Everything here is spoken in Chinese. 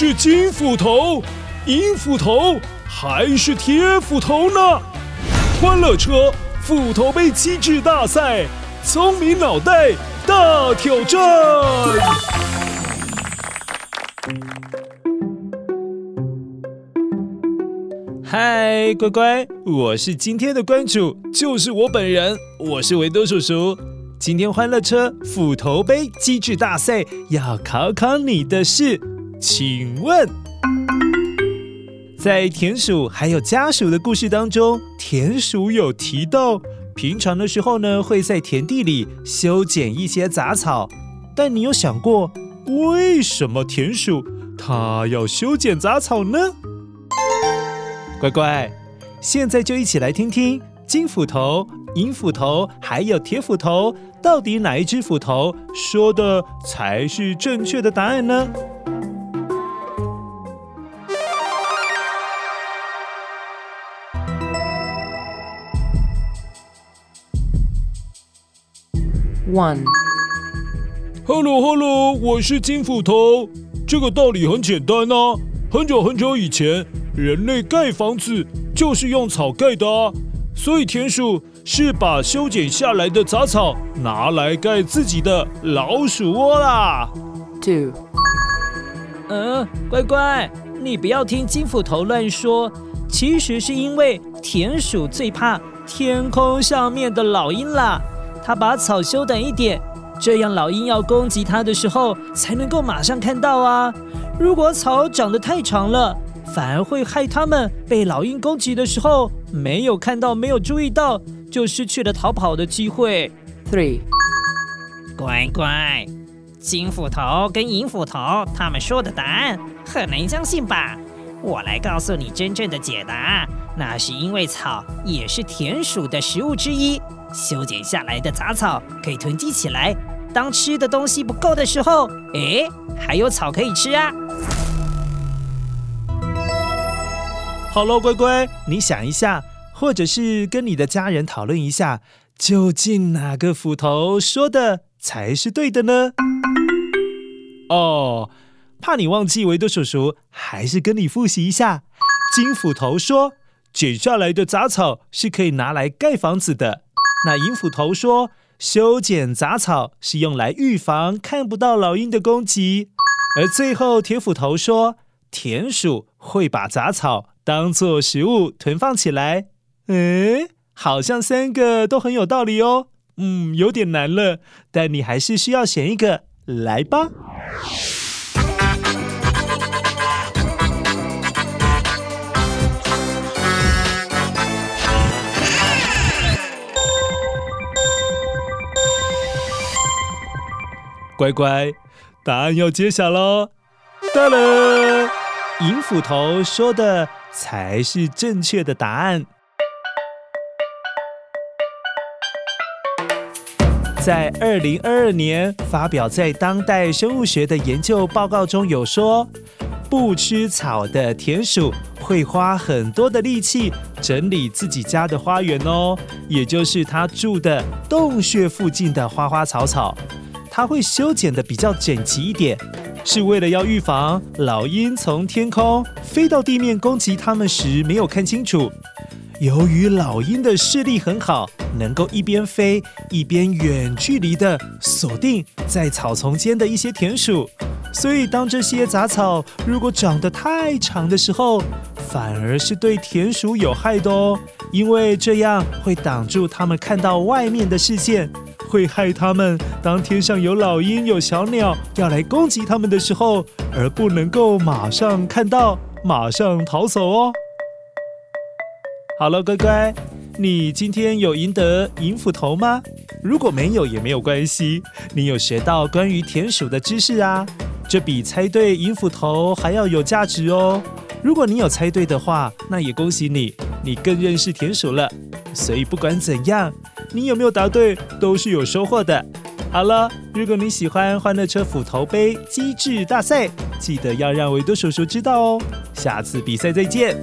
是金斧头、银斧头还是铁斧头呢？欢乐车斧头杯机智大赛，聪明脑袋大挑战。嗨，乖乖，我是今天的关主，就是我本人，我是维多叔叔。今天欢乐车斧头杯机智大赛要考考你的是，请问，在田鼠还有家鼠的故事当中，田鼠有提到，平常的时候呢，会在田地里修剪一些杂草。但你有想过，为什么田鼠它要修剪杂草呢？乖乖，现在就一起来听听金斧头、银斧头还有铁斧头。到底哪一只斧头说的才是正确的答案呢？One，Hello，Hello，我是金斧头。这个道理很简单啊。很久很久以前，人类盖房子就是用草盖的啊，所以田鼠。是把修剪下来的杂草拿来盖自己的老鼠窝啦。Two，嗯，乖乖，你不要听金斧头乱说。其实是因为田鼠最怕天空上面的老鹰啦。它把草修短一点，这样老鹰要攻击它的时候才能够马上看到啊。如果草长得太长了，反而会害它们被老鹰攻击的时候没有看到，没有注意到。就失去了逃跑的机会。Three，乖乖，金斧头跟银斧头他们说的答案很难相信吧？我来告诉你真正的解答，那是因为草也是田鼠的食物之一，修剪下来的杂草可以囤积起来，当吃的东西不够的时候，诶，还有草可以吃啊。好喽，乖乖，你想一下。或者是跟你的家人讨论一下，究竟哪个斧头说的才是对的呢？哦，怕你忘记维多叔叔，还是跟你复习一下。金斧头说，剪下来的杂草是可以拿来盖房子的。那银斧头说，修剪杂草是用来预防看不到老鹰的攻击。而最后铁斧头说，田鼠会把杂草当做食物囤放起来。诶，好像三个都很有道理哦。嗯，有点难了，但你还是需要选一个，来吧。乖乖，答案要揭晓喽！哒了，银斧头说的才是正确的答案。在二零二二年发表在《当代生物学》的研究报告中有说，不吃草的田鼠会花很多的力气整理自己家的花园哦，也就是它住的洞穴附近的花花草草，它会修剪得比较整齐一点，是为了要预防老鹰从天空飞到地面攻击它们时没有看清楚。由于老鹰的视力很好，能够一边飞一边远距离的锁定在草丛间的一些田鼠，所以当这些杂草如果长得太长的时候，反而是对田鼠有害的哦，因为这样会挡住它们看到外面的视线，会害它们当天上有老鹰、有小鸟要来攻击它们的时候，而不能够马上看到，马上逃走哦。好了，乖乖，你今天有赢得银斧头吗？如果没有也没有关系，你有学到关于田鼠的知识啊，这比猜对银斧头还要有价值哦。如果你有猜对的话，那也恭喜你，你更认识田鼠了。所以不管怎样，你有没有答对都是有收获的。好了，如果你喜欢欢乐车斧头杯机智大赛，记得要让维多叔叔知道哦。下次比赛再见。